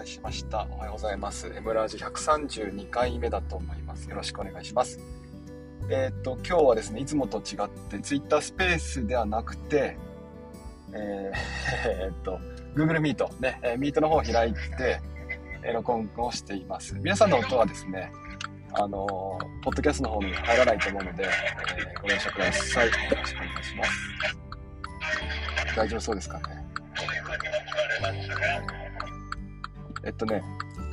介しました。おはようございます。エムラージ132回目だと思います。よろしくお願いします。えー、っと、今日はですね、いつもと違って Twitter スペースではなくて、えー、えー、っと、Google Meet ね、えー、Meet の方を開いて、え録音をしています。皆さんの音はですね、あのポッドキャストの方に入らないと思うので、えご了承ください。よろしくお願いします。大丈夫そうですかね？えっとね、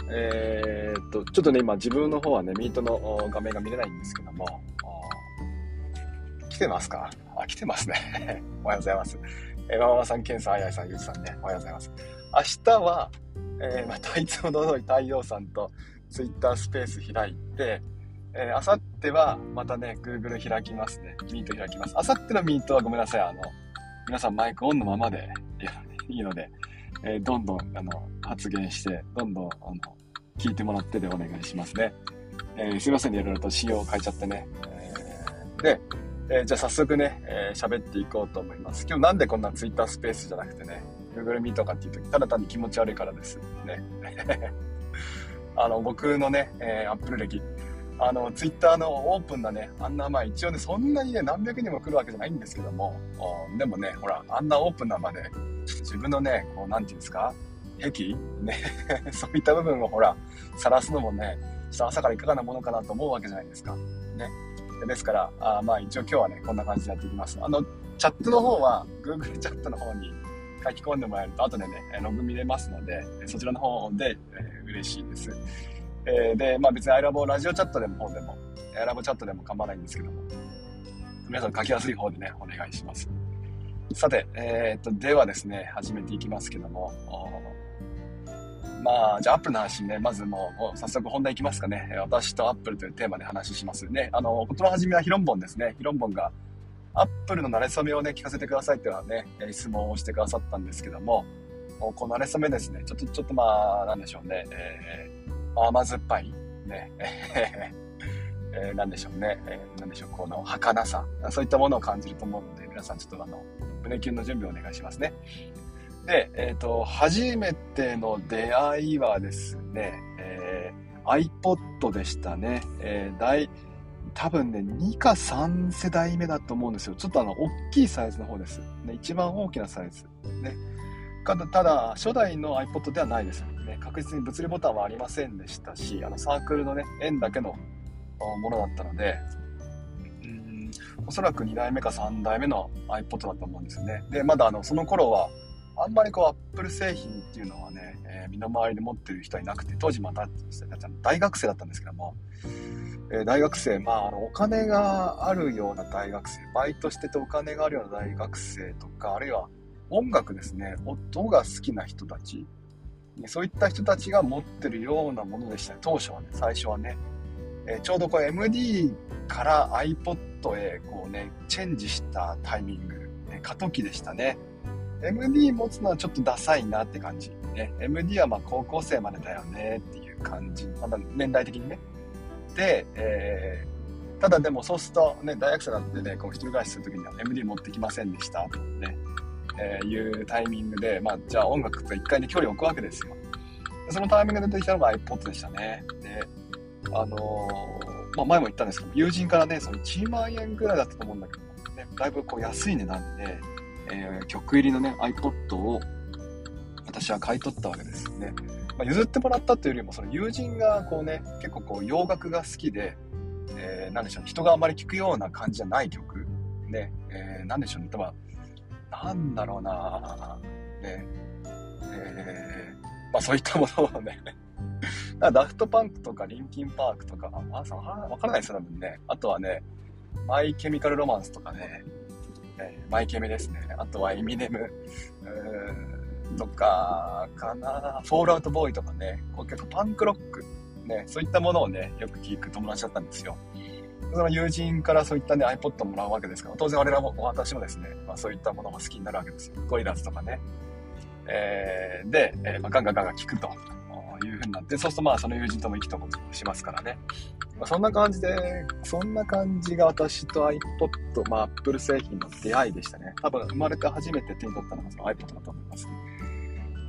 えー、っと、ちょっとね、今自分の方はね、ミートの画面が見れないんですけども、来てますか？あ、来てますね。おはようございます。えー、ママさん、ケンさん、あやいさん、ゆうじさんね、おはようございます。明日は、えー、またいつもの通り太陽さんとツイッタースペース開いて、えー、あさってはまたね、Google 開きますね。ミート開きます。あさってのミートはごめんなさい。あの、皆さんマイクオンのままでいいので、えー、どんどんあの発言して、どんどんあの聞いてもらってでお願いしますね。えー、すいませんね、いろいろと仕様を変えちゃってね。えー、で、えー、じゃあ早速ね、えー、喋っていこうと思います。今日なんでこんな Twitter スペースじゃなくてね、Google Meet とかっていう時、ただ単に気持ち悪いからです。ね。あの、僕のね、えー、Apple 歴、あの、ツイッターのオープンなね、あんな、まあ一応ね、そんなにね、何百人も来るわけじゃないんですけども、でもね、ほら、あんなオープンな場で、自分のね、こう、なんていうんですか、癖？ね、そういった部分をほら、晒すのもね、ちょっと朝からいかがなものかなと思うわけじゃないですか。ね。ですから、あまあ一応今日はね、こんな感じでやっていきます。あの、チャットの方は、Google チャットの方に書き込んでもらえると、後でね、ログ見れますので、そちらの方で、えー、嬉しいです。えー、で、まあ別にアイラボラジオチャットでも方でも、アイラボチャットでも構わないんですけども、皆さん書きやすい方でね、お願いします。さて、えー、っと、ではですね、始めていきますけども、まあ、じゃあ、アップルの話ね、まずもう、早速本題いきますかね。私とアップルというテーマで話しますね。あの、ことの始めはヒロンボンですね。ヒロンボンが、アップルの馴れ初めをね、聞かせてくださいっていうのはね、質問をしてくださったんですけども、この馴れ初めですね、ちょっと、ちょっとまあ、なんでしょうね、えー、甘酸っぱい、ね、えー、なんでしょうね、えー、なんでしょう、この儚さ、そういったものを感じると思うので、皆さんちょっとあの、胸キュンの準備をお願いしますね。で、えっ、ー、と、初めての出会いはですね、えー、iPod でしたね。えー、大、多分ね、2か3世代目だと思うんですよ。ちょっとあの、大きいサイズの方です。ね、一番大きなサイズ。ね。ただ、初代の iPod ではないです。ね、確実に物理ボタンはありませんでしたし、あの、サークルのね、円だけのものだったので、うん、おそらく2代目か3代目の iPod だと思うんですよね。で、まだあの、その頃は、あんまりこう、Apple 製品っていうのはね、えー、身の回りで持ってる人はいなくて、当時また、大学生だったんですけども、えー、大学生、まあ、あの、お金があるような大学生、バイトしててお金があるような大学生とか、あるいは音楽ですね、音が好きな人たち、そういった人たちが持ってるようなものでしたね、当初はね、最初はね。えー、ちょうどこう MD から iPod へこうね、チェンジしたタイミング、ね、過渡期でしたね。MD 持つのはちょっとダサいなって感じ。ね、MD はま高校生までだよねっていう感じ。まだ年代的にね。で、えー、ただでもそうするとね、大学生だってね、こう一人暮らしするときには MD 持ってきませんでしたとね、えー、いうタイミングで、まあじゃあ音楽と一回で距離を置くわけですよ。そのタイミングで出てきたのが iPod でしたね。で、あのー、まあ前も言ったんですけど、友人からね、その1万円ぐらいだったと思うんだけど、ね、だいぶこう安い値段で、えー、曲入りのね、iPod を私は買い取ったわけですよね。まあ、譲ってもらったというよりも、その友人がこうね、結構こう洋楽が好きで、えー、なんでしょうね、人があまり聴くような感じじゃない曲。ね、えー、なんでしょうね、例えば、なんだろうな。ね、えー、まあそういったものをね。ダフトパンクとかリンキンパークとか、あ、さわからないですよ、多分ね。あとはね、マイケミカルロマンスとかね、えー、マイケメですね。あとはエミネム、とか、かな、フォールアウトボーイとかね、こう結構パンクロック、ね、そういったものをね、よく聞く友達だったんですよ。その友人からそういったね、iPod もらうわけですから、当然我々も、私もですね、まあ、そういったものが好きになるわけですよ。ゴリラズとかね。えー、で、えー、まあ、ガンガンガンガン聞くという風になって、そうするとまあその友人とも意気投合しますからね。まあ、そんな感じで、そんな感じが私と iPod、まあ Apple 製品の出会いでしたね。多分生まれて初めて手に取ったのがその iPod だと思います。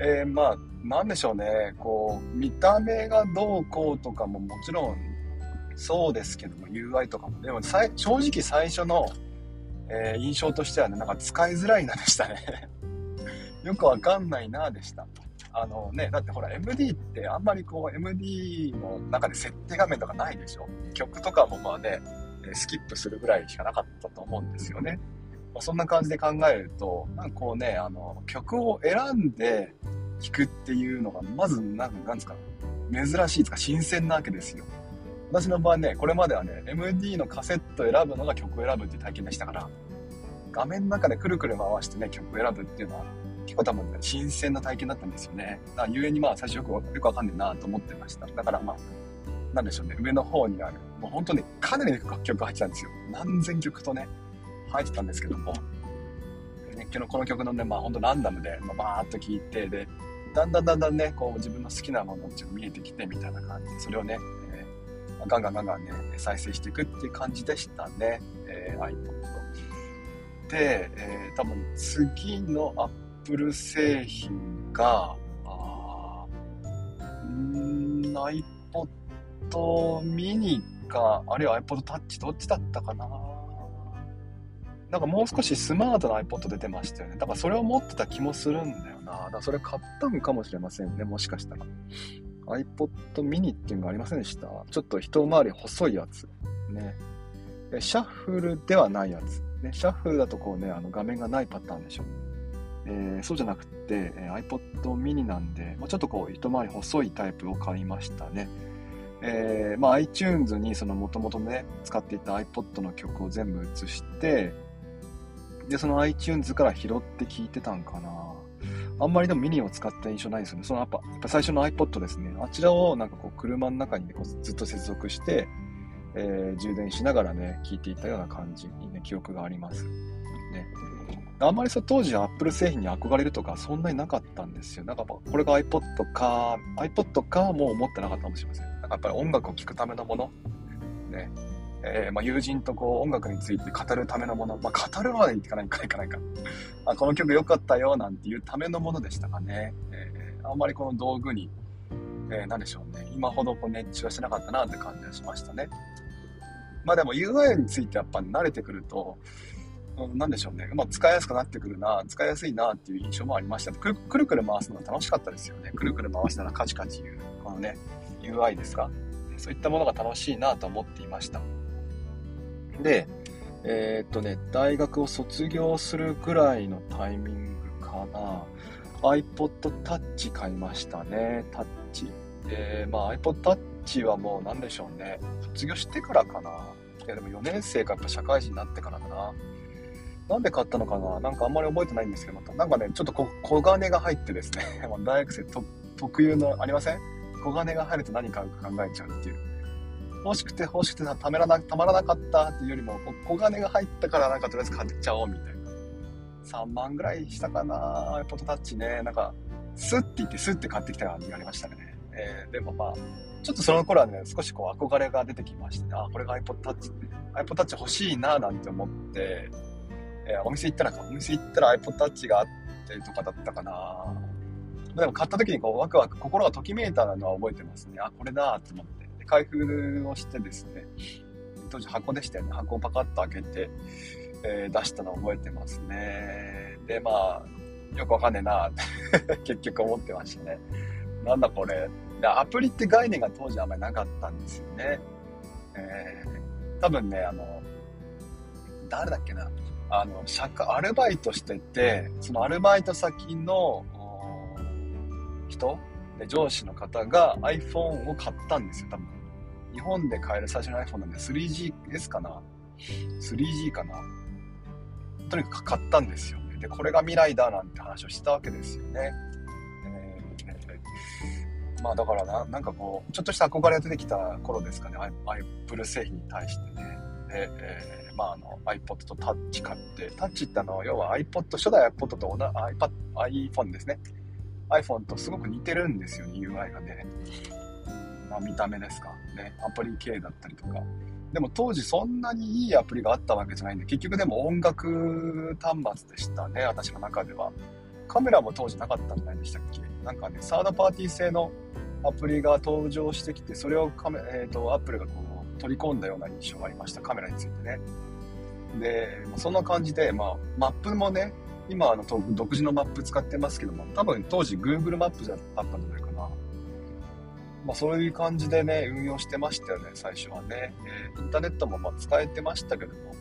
えー、まあ、なんでしょうね、こう、見た目がどうこうとかももちろんそうですけども、UI とかも。でも、正直最初の、えー、印象としてはね、なんか使いづらいなでしたね。よくわかんないなでした。あのね、だってほら MD ってあんまりこう MD の中で設定画面とかないでしょ。曲とかもまあね、スキップするぐらいしかなかったと思うんですよね。まあ、そんな感じで考えると、なんかこうね、あの、曲を選んで弾くっていうのが、まず、なんなんですか、珍しいとか新鮮なわけですよ。私の場合ね、これまではね、MD のカセット選ぶのが曲を選ぶっていう体験でしたから、画面の中でくるくる回してね、曲を選ぶっていうのは、結構多分ね、新鮮な体験だったんですよね。だから、ゆえにまあ、最初よくよくわかんねえなと思ってました。だからまあ、なんでしょうね、上の方にある、もう本当にかなり楽曲が入ってたんですよ。何千曲とね、入ってたんですけども、ね、今日この曲のね、まあ本当ランダムで、まあ、バーっと聴いて、で、だんだんだんだんね、こう自分の好きなものが見えてきてみたいな感じで、それをね、ガンガンガンガンね、再生していくっていう感じでしたね、えー、iPod。で、えー、多分次の Apple 製品が、あん iPod mini か、あるいは iPod Touch どっちだったかななんかもう少しスマートな iPod 出てましたよね。だからそれを持ってた気もするんだよな。だからそれ買ったんかもしれませんね。もしかしたら。iPod mini っていうのがありませんでした？ちょっと一回り細いやつ。ね。シャッフルではないやつ。ね、シャッフルだとこうね、あの画面がないパターンでしょ。えー、そうじゃなくて、えー、iPod mini なんで、まあ、ちょっとこう一回り細いタイプを買いましたね。えー、まあ、iTunes にその元々ね、使っていた iPod の曲を全部移して、で、その iTunes から拾って聞いてたんかな。あんまりでもミニを使った印象ないですよね。そのやっぱ、やっぱ最初の iPod ですね。あちらをなんかこう車の中にね、こうずっと接続して、えー、充電しながらね、聞いていたような感じにね、記憶があります。ね。あんまりそ当時 Apple 製品に憧れるとかそんなになかったんですよ。なんかこれが iPod か、iPod かもう思ってなかったかもしれません。なんかやっぱり音楽を聴くためのもの、ね、えー、まあ、友人とこう音楽について語るためのもの、まあ、語るまでいかないかいかないか。あこの曲良かったよなんていうためのものでしたかね、えー、あんまりこの道具に、えー、何でしょうね。今ほどこう熱中はしてなかったなって感じがしましたね。まあでも UI についてやっぱ慣れてくると何でしょうね、まあ、使いやすくなってくるな使いやすいなっていう印象もありました。くるくる回すのが楽しかったですよね。くるくる回したらカチカチ言うこのね UI ですか。そういったものが楽しいなと思っていました。で、えー、っとね、大学を卒業するぐらいのタイミングかな。iPod Touch 買いましたね、タッチ。で、まあ iPod Touch はもう何でしょうね。卒業してからかな。いやでも4年生かやっぱ社会人になってからだな。なんで買ったのかななんかあんまり覚えてないんですけど、なんかね、ちょっと小金が入ってですね、大学生特有のありません？小金が入ると何買うか考えちゃうっていう。欲しくて欲しくてためらなたまらなかったっていうよりも小金が入ったからなんかとりあえず買っちゃおうみたいな。3万ぐらいしたかな。ポトタッチねなんかスッて言ってスッて買ってきた感じがありましたね、えー、でもまあちょっとその頃はね少しこう憧れが出てきまして、ね、あこれが iPod Touch iPod Touch 欲しいななんて思って、えー、お店行ったらお店行ったら iPod Touch があってとかだったかな。でも買った時にこうワクワク心がときめいたのは覚えてますね。あこれだと思って。開封をしてですね、当時箱でしたよね。箱をパカッと開けて、えー、出したのを覚えてますね。で、まあ、よくわかんねえなって 結局思ってましたね。なんだこれ。で、アプリって概念が当時あんまりなかったんですよね。えー、多分ね、あの、誰だっけな。あの、社会、アルバイトしてて、そのアルバイト先の人？で上司の方が iPhone を買ったんですよ、多分。日本で買える最初の iPhone なんで 3GS かな ?3G かな？とにかく買ったんですよね。で、これが未来だなんて話をしたわけですよね。えー、まあだからな、なんかこう、ちょっとした憧れが出てきた頃ですかね、Apple 製品に対してね。で、えー、まああの iPod と Touch 買って、Touch ってあの、要は iPod、初代 iPod と iPad、iPhone ですね。iPhone とすごく似てるんですよね、UI がね。ま、見た目ですか。ね、アプリ系だったりとか。でも当時そんなにいいアプリがあったわけじゃないんで、結局でも音楽端末でしたね、私の中では。カメラも当時なかったんじゃないでしたっけなんかね、サードパーティー製のアプリが登場してきて、それをカメ、えーと、アップルがこう取り込んだような印象がありました、カメラについてね。で、そんな感じで、まあ、マップもね、今あの独自のマップ使ってますけども、多分当時 Google マップじゃあったんじゃないか。まあそういう感じでね、運用してましたよね、最初はね。えー、インターネットもま使えてましたけども、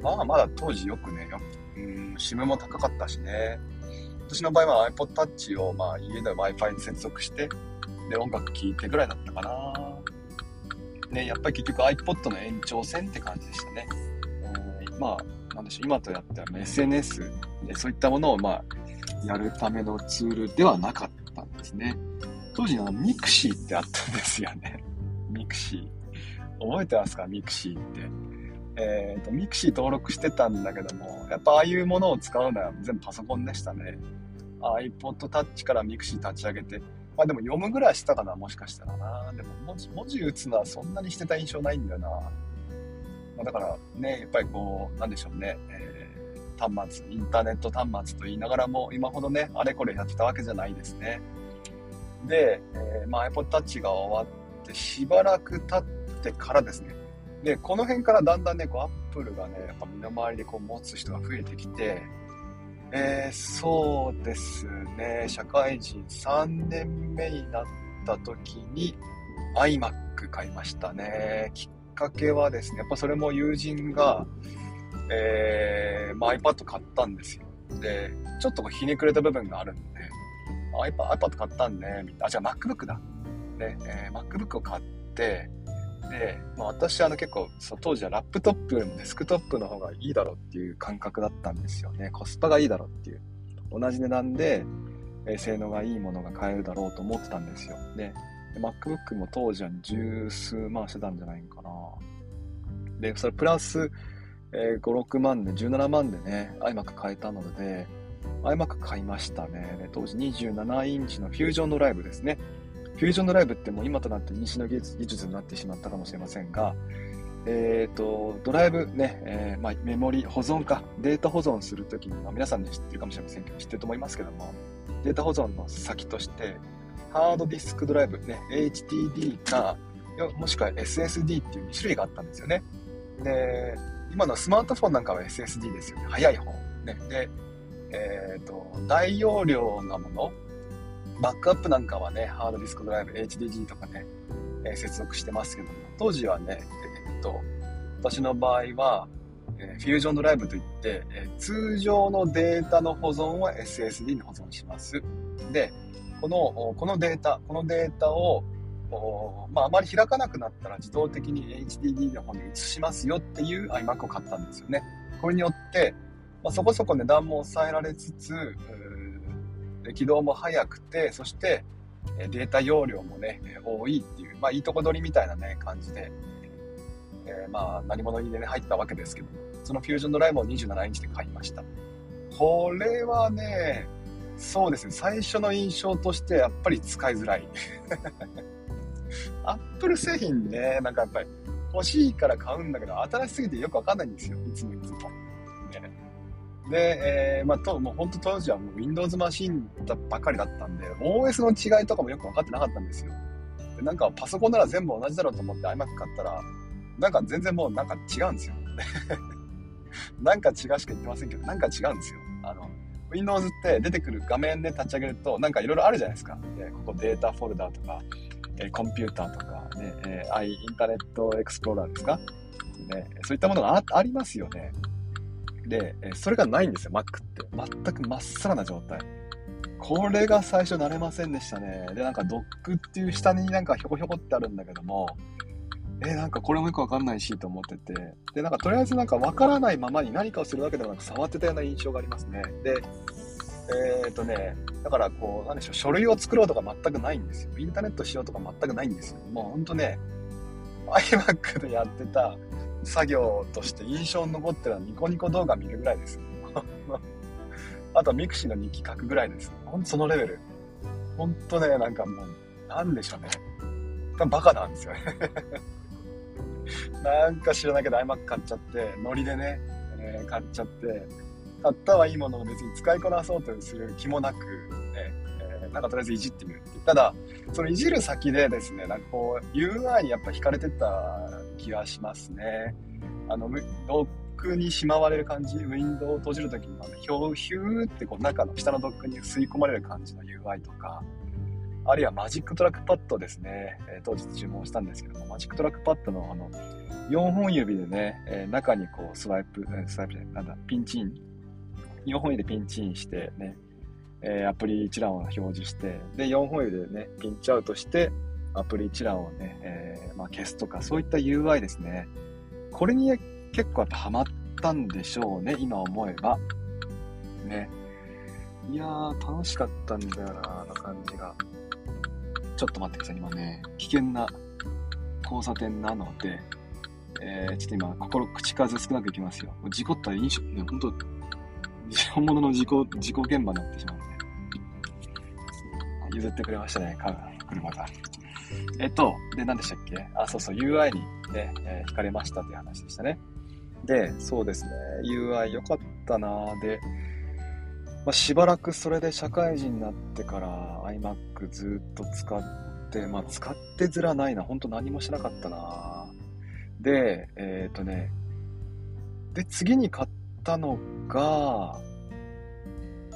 まあまだ当時よくね、うん、SIM も高かったしね。私の場合は iPod Touch をまあ家で Wi-Fi に接続して、で、音楽聴いてぐらいだったかな。ね、やっぱり結局 iPod の延長線って感じでしたね。うん、まあ、なんでしょう、今とやっては SNS でそういったものをまあ、やるためのツールではなかったんですね。当時の mixi ってあったんですよね。mixi。覚えてますか？ mixi って。えっ、ー、と、 mixi 登録してたんだけども、やっぱああいうものを使うのは全部パソコンでしたね。iPod Touch から mixi 立ち上げて、まあでも読むぐらいしたかな、もしかしたらな。でも文字、文字打つのはそんなにしてた印象ないんだよな。まあ、だからね、やっぱりこう、なんでしょうね、えー、端末、インターネット端末と言いながらも、今ほどね、あれこれやってたわけじゃないですね。で、えー、まあ iPod Touch が終わってしばらく経ってからですね、で、この辺からだんだんね、こう、アップルがね、やっぱ身の回りでこう持つ人が増えてきて、えー、そうですね、社会人3年目になった時に iMac 買いましたね。きっかけはですね、やっぱそれも友人が、えー、まあ、iPad 買ったんですよ。で、ちょっとこうひねくれた部分があるんで、iPad, iPad 買ったんね、あ、じゃあ MacBook だ。ね、えー、MacBook を買って、で、まあ、私あの結構そう当時はラップトップよりもデスクトップの方がいいだろうっていう感覚だったんですよね。コスパがいいだろうっていう。同じ値段で、え性能がいいものが買えるだろうと思ってたんですよ。で、MacBook も当時は十数万してたんじゃないかな。で、それプラス、えー、5、6万で、17万でね、iMac 買えたので、iMac 買いましたね。で当時27インチのフュージョンドライブですね。フュージョンドライブってもう今となって西の技術になってしまったかもしれませんが、えっ、ー、と、ドライブね、えー、まあ、メモリ保存か、データ保存するときに、まあ、皆さんね知ってるかもしれませんけど、知ってると思いますけども、データ保存の先として、ハードディスクドライブ、ね、HDD か、もしくは SSD っていう2種類があったんですよね。で、今のスマートフォンなんかは SSD ですよね。早い方。ね。で、えっ、ー、と、大容量なもの、バックアップなんかはね、ハードディスクドライブ、HDD とかね、えー、接続してますけども、当時はね、え、っと、私の場合は、えー、フュージョンドライブといって、えー、通常のデータの保存は SSD に保存します。で、この、このデータ、このデータを、まあ、あまり開かなくなったら自動的に HDD の方に移しますよっていう iMac を買ったんですよね。これによって、まあ、そこそこ値段も抑えられつつ、起動も速くて、そしてデータ容量もね、多いっていう、まあいいとこ取りみたいなね、感じで、えー、まあ何者にね、入ったわけですけど、そのフュージョンドライブを27インチで買いました。これはね、そうですね、最初の印象としてやっぱり使いづらい。アップル製品ね、なんかやっぱり欲しいから買うんだけど、新しすぎてよくわかんないんですよ、いつもいつも。で、えー、まあ、と、もう本当当時はもう Windows マシンだばかりだったんで、OS の違いとかもよく分かってなかったんですよ。でなんかパソコンなら全部同じだろうと思って iMac 買ったら、なんか全然もうなんか違うんですよ。なんか違うしか言ってませんけど、なんか違うんですよ。あの、Windows って出てくる画面で立ち上げると、なんかいろいろあるじゃないですか。でここデータフォルダーとか、えコンピューターとか、ね、えー、インターネットエクスプローラーですか、ね、そういったものがありますよね。で、それがないんですよ、Mac って。全くまっさらな状態。これが最初慣れませんでしたね。で、なんかドックっていう下になんかひょこひょこってあるんだけども、えなんかこれもよくわかんないしと思ってて、で、なんかとりあえずなんかわからないままに何かをするわけでもなく触ってたような印象がありますね。で、えっ、とね、だからこう、なんでしょう、書類を作ろうとか全くないんですよ。インターネットしようとか全くないんですよ。もうほんとね、iMac でやってた作業として印象に残ってるのはニコニコ動画見るぐらいです。あと mixi の日記書くぐらいです。ほんとそのレベル。ほんとね、なんかもう、なんでしょうね。バカなんですよね なんか知らないけど iMac 買っちゃって、ノリでね、えー、買っちゃって、買ったはいいものを別に使いこなそうとする気もなく、ね、えー、なんかとりあえずいじってみるって。ただ、そのいじる先でですね、なんかこう、UI にやっぱ惹かれてた気がしますね。あの、ドックにしまわれる感じ、ウィンドウを閉じるときに、ヒューってこう中の下のドックに吸い込まれる感じの UI とか、あるいは Magic Trackpad ですね、えー、当日注文したんですけども、 Magic Trackpad のあの、4本指でね、えー、中にこうスワイプ、スワイプじゃない、なんだ、ピンチイン、4本指でピンチインしてね、えー、アプリ一覧を表示して、で、4本指でね、ピンチアウトして、アプリ一覧をね、えー、まあ、消すとか、そういった UI ですね。これに結構やっぱハマったんでしょうね、今思えば。ね。いやー、楽しかったんだよな、あの感じが。ちょっと待ってください、今ね、危険な交差点なので、えー、ちょっと今、心、口数少なくいきますよ。事故ったら飲食、ね、本当本物の事故、事故現場になってしまうんで。譲ってくれましたね、車が。えっと、で、何でしたっけ？あ、そうそう、UI にね、えー、惹かれましたという話でしたね。で、そうですね、UI 良かったなで、まあ、しばらくそれで社会人になってから iMac ずっと使って、まあ、使ってずらないな。ほんと何もしなかったな。で、えっ、とね、で、次に買ったのが、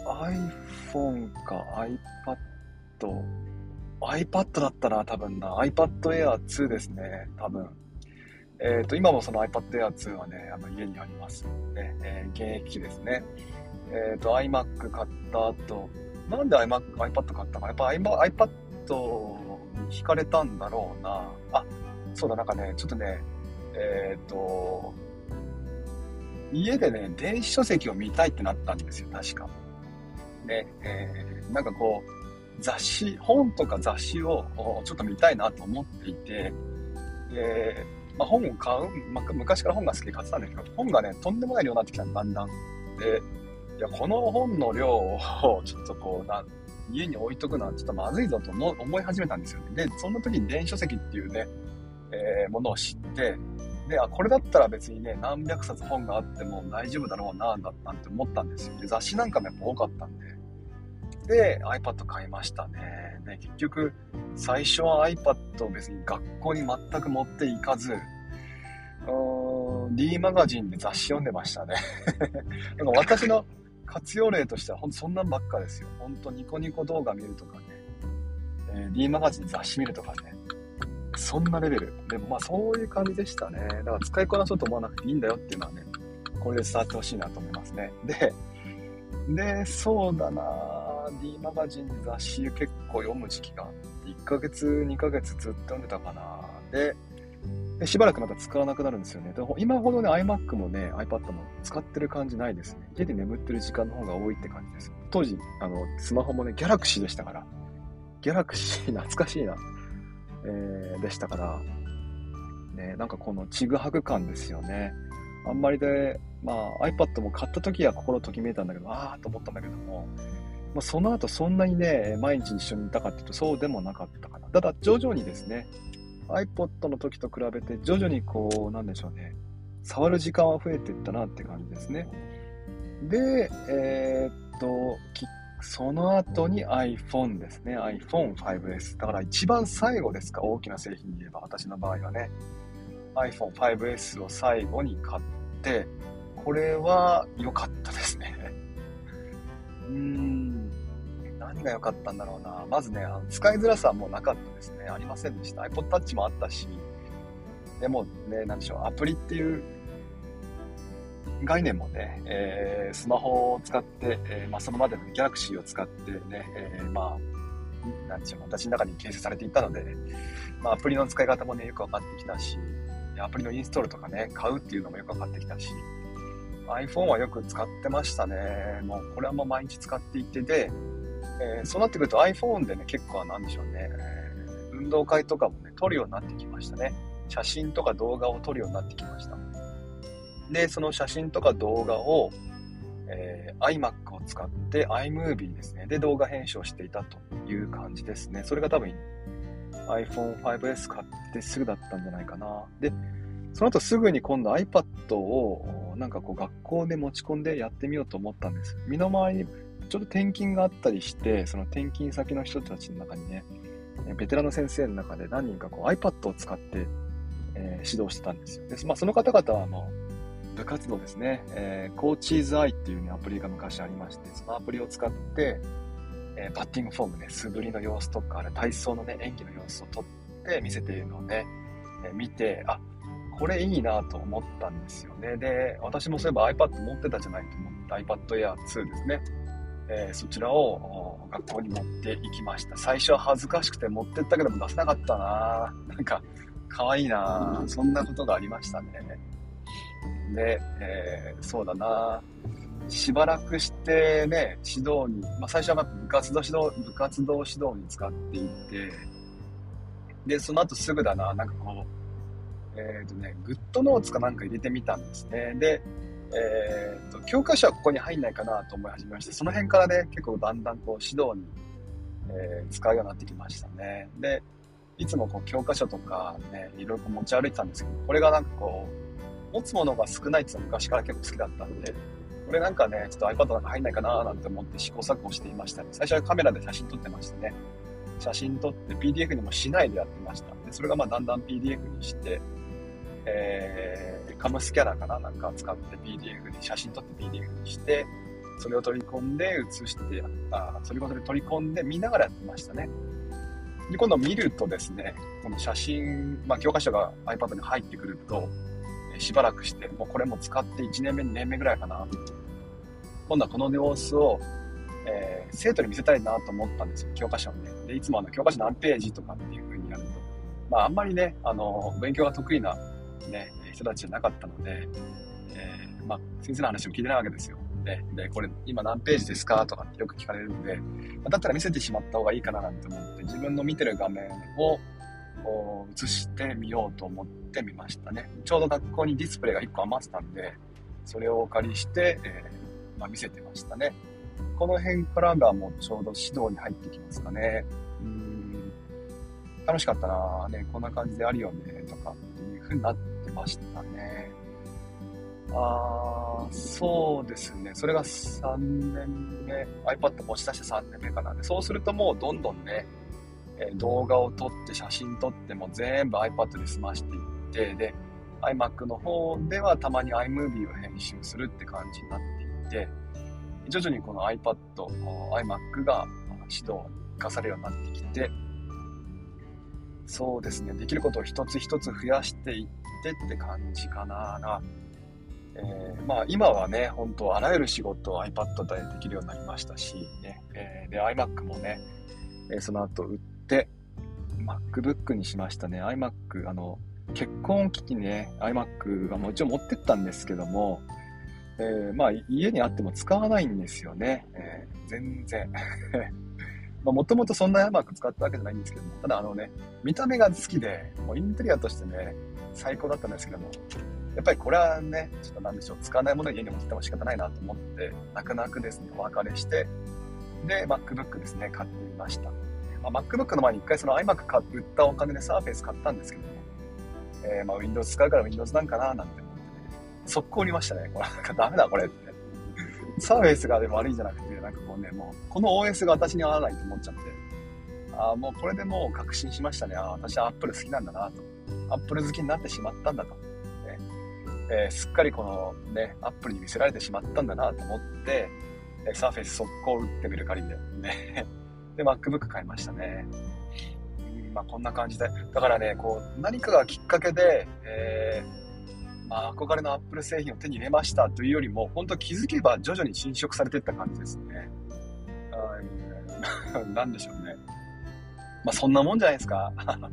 iPhone か iPad。iPad だったな、多分な。iPad Air 2ですね、多分。えっ、ー、と、今もその iPad Air 2はね、あの家にありますね。えー、現役機ですね。えっ、ー、と、iMac 買った後、なんで iMac、iPad 買ったか。やっぱ iPad に惹かれたんだろうな。あ、そうだ、なんかね、ちょっとね、えっ、と、家でね、電子書籍を見たいってなったんですよ、確か。ね、えー、なんかこう、雑誌、本とか雑誌をちょっと見たいなと思っていて、で、まあ、本を買う、まあ、昔から本が好きで買ってたんだけど、本がね、とんでもない量になってきただんだん。で、いや、この本の量を ちょっとこうな、家に置いとくのはちょっとまずいぞと思い始めたんですよね。で、そんな時に電子書籍っていうね、えー、ものを知って、で、あ、これだったら別にね、何百冊本があっても大丈夫だろうな、なんて思ったんですよ。で、雑誌なんかもやっぱ多かったんで。で、iPad 買いましたね。で、結局、最初は iPad を別に学校に全く持っていかず、D マガジンで雑誌読んでましたね。なんか私の活用例としてはほんとそんなんばっかですよ。ほんとニコニコ動画見るとかね、えー、D マガジン雑誌見るとかね、そんなレベル。でもまあそういう感じでしたね。だから使いこなそうと思わなくていいんだよっていうのはね、これで伝わってほしいなと思いますね。で、で、そうだな D マガジン雑誌結構読む時期があって、1ヶ月、2ヶ月ずっと読んでたかなで、でしばらくまた使わなくなるんですよね。でも今ほどね、iMac もね、iPad も使ってる感じないですね。家で眠ってる時間の方が多いって感じです。当時、あの、スマホもね、ギャラクシーでしたから、ギャラクシー懐かしいな、えー、でしたから、ね、なんかこのちぐはぐ感ですよね。あんまりで、まあ iPad も買った時は心ときめいたんだけど、ああと思ったんだけども、まあ、その後そんなにね、毎日一緒にいたかっていうとそうでもなかったかな。ただ徐々にですね、iPod の時と比べて徐々にこう、なんでしょうね、触る時間は増えていったなって感じですね。で、えー、っと、その後に iPhone ですね。iPhone 5S。だから一番最後ですか、大きな製品で言えば、私の場合はね。iPhone 5S を最後に買って、これは良かったですね。うん。何が良かったんだろうな。まずね、あの使いづらさはもうなかったですね。ありませんでした。iPod Touch もあったし、でもね、なんでしょう、アプリっていう概念もね、えー、スマホを使って、えー、まあ、そのまでの Galaxy を使ってね、えー、まあ、なんでしょう、私の中に形成されていたので、まあ、アプリの使い方もね、よく分かってきたし、アプリのインストールとかね、買うっていうのもよく分かってきたし、iPhone はよく使ってましたね。もう、これはもう毎日使っていてで、えー、そうなってくると iPhone でね、結構なんでしょうね、えー、運動会とかもね、撮るようになってきましたね。写真とか動画を撮るようになってきました。で、その写真とか動画を、えー、iMac を使って iMovie ですね。で、動画編集をしていたという感じですね。それが多分 iPhone 5S 買ってすぐだったんじゃないかな。で、その後すぐに今度 iPad をなんかこう学校で持ち込んでやってみようと思ったんです。身の回りちょっと転勤があったりして、その転勤先の人たちの中にね、ベテランの先生の中で何人かこう iPad を使って、えー、指導してたんですよ。でまあ、その方々はあの部活動ですね、えー、コーチーズアイっていう、ね、アプリが昔ありまして、そのアプリを使って、えー、バッティングフォームね、素振りの様子とか、あれ体操のね、演技の様子を撮って見せているのをね、えー、見て、あ、これいいなと思ったんですよね。で、私もそういえば iPad 持ってたじゃないと思って iPad Air 2ですね。えー、そちらを学校に持っていきました。最初は恥ずかしくて持ってったけども出せなかったななんか、可愛いなそんなことがありましたね。で、えー、そうだなしばらくしてね、指導に、まあ、最初は部活動指導、部活動指導に使っていて、で、その後すぐだな、なんかこう、えっ、ー、とね、グッドノーツかなんか入れてみたんですね。で、えーと、教科書はここに入んないかなと思い始めまして、その辺からね、結構だんだんこう指導に、えー、使うようになってきましたね。で、いつもこう教科書とかね、いろいろ持ち歩いてたんですけど、これがなんかこう、持つものが少ないっていうのは昔から結構好きだったんで、これなんかね、ちょっと iPad なんか入んないかななんて思って試行錯誤していましたね。最初はカメラで写真撮ってましたね。写真撮って PDF にもしないでやってました。で、それがまあだんだん PDF にして、えー、カムスキャラかななんか使って PDF に、写真撮って PDF にして、それを取り込んで写してあ、それこそで取り込んで見ながらやってましたね。で、今度見るとですね、この写真、まあ、教科書が iPad に入ってくると、えしばらくして、もうこれも使って1年目、2年目ぐらいかな。今度はこの様子を、えー、生徒に見せたいなと思ったんですよ、教科書をね。で、いつもあの教科書何ページとかっていう風にやると、まあ、あんまりね、あの、勉強が得意なね、人たちじゃなかったので、えー、まあ、先生の話も聞いてないわけですよ。で、でこれ今何ページですか？とかってよく聞かれるので、だったら見せてしまった方がいいかななんて思って、自分の見てる画面を映してみようと思ってみましたね。ちょうど学校にディスプレイが1個余ってたんで、それをお借りして、えー、まあ、見せてましたね。この辺からがもうちょうど指導に入ってきますかね。うん楽しかったなね、こんな感じであるよね、とかっていう風になってましたね。あそうですね。それが3年目、iPad 持ち出して3年目かな。でそうするともうどんどんね、え動画を撮って写真撮っても全部 iPad で済ましていって、で、iMac の方ではたまに iMovie を編集するって感じになっていて、徐々にこの iPad、iMac が指導に生かされるようになってきて、そうですね、できることを一つ一つ増やしていってって感じかな。えー、まあ今はね、本当あらゆる仕事を iPad でできるようになりましたし、ね、えー、で、iMac もね、え、その後売って、MacBook にしましたね。iMac、あの、結婚機器ね、iMac はもちろん持ってったんですけども、えー、まあ家にあっても使わないんですよね。えー、全然。もともとそんな iMac 使ったわけじゃないんですけども、ただあのね、見た目が好きで、もうインテリアとしてね、最高だったんですけども、やっぱりこれはね、ちょっとなんでしょう、使わないものを家に持ってても仕方ないなと思って、泣く泣くですね、お別れして、で、MacBook ですね、買ってみました。まあ、MacBook の前に一回その iMac 買売ったお金で Surface 買ったんですけども、えー、まあ Windows 使うから Windows なんかななんて思ってね、速攻売りましたね。これなんかダメだこれって。サーフェイスがでも悪いんじゃなくて、なんかこうね、もう、この OS が私に合わないと思っちゃって、ああ、もうこれでもう確信しましたね。ああ、私は Apple 好きなんだなと。Apple 好きになってしまったんだと。えー、すっかりこのね、アップルに見せられてしまったんだなと思って、えー、サーフェイス速攻打ってみる仮で、ね。で、MacBook 買いましたね。うん、まあこんな感じで。だからね、こう、何かがきっかけで、えー、あ憧れのアップル製品を手に入れましたというよりも、本当気づけば徐々に侵食されていった感じですね。なんでしょうね。まあそんなもんじゃないですか。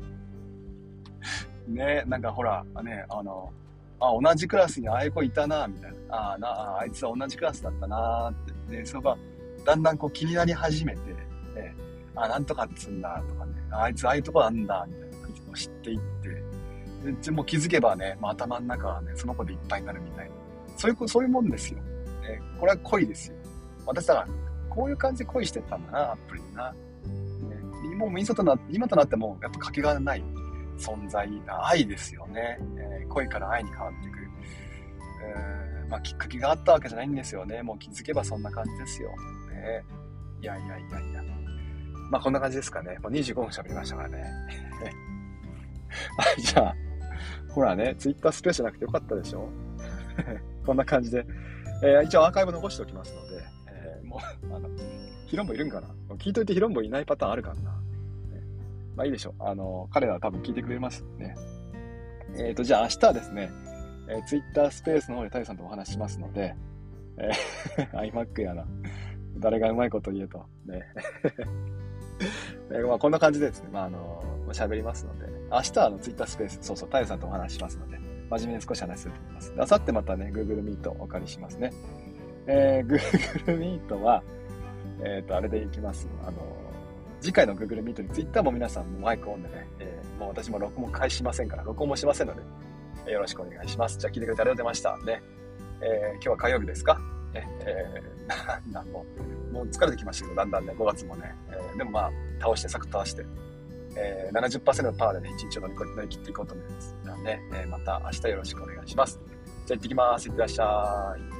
ね、なんかほら、ね、あの、あ、同じクラスにああいう子いたな、みたいな。ああ、あいつは同じクラスだったな、って。で、そこが、だんだんこう気になり始めて、えあ、なんとかっつんだ、とかね。あいつああいうとこなんだ、みたいなのを知っていって、で、もう気づけばね、まあ、頭の中はね、その子でいっぱいになるみたいな。そういう、そういうもんですよ。ね、これは恋ですよ。私だから、こういう感じで恋してったんだな、アップルにな。ね、もう今とな今となっても、やっぱかけがえない存在、愛ですよね。えー、恋から愛に変わっていく。えー、まあ、きっかけがあったわけじゃないんですよね。もう気づけばそんな感じですよ。ね、いやいやいやいや。まあ、こんな感じですかね。もう25分喋りましたからね。はい、じゃあ、ほらね、ツイッタースペースじゃなくてよかったでしょ？こんな感じで、えー、一応アーカイブ残しておきますので、えー、もう、あの、ヒロンボいるんかな？聞いといてヒロンボいないパターンあるかな？ね、まあいいでしょう。あの、彼らは多分聞いてくれますね。えっ、ー、と、じゃあ明日はですね、えー、ツイッタースペースの方でタイさんとお話しますので、えー、iMac やな。誰がうまいこと言えと。ね。えまあ、こんな感じでですね、まあ、あの、喋りますので、明日はあのツイッタースペース、そうそう、タイさんとお話しますので、真面目に少し話すると思います。あさってまたね、Google Meet お借りしますね。えー、Google Meet は、えっ、ー、と、あれでいきます。あの、次回の Google Meet に Twitter も皆さんもマイクオンでね、えー、もう私も録音返しませんから、録音もしませんので、えー、よろしくお願いします。じゃあ聞いてくれてありがとうございました。ね、えー、今日は火曜日ですか？ね、えー、なんだもう、もう疲れてきましたけど、だんだんね、5月もね、えー、でもまあ、倒して、サクッと倒して、えー、70%のパワーでね、一日を乗り乗り切っていこうと思います。なので、えー、また明日よろしくお願いします。じゃあ行ってきます。いってらっしゃい。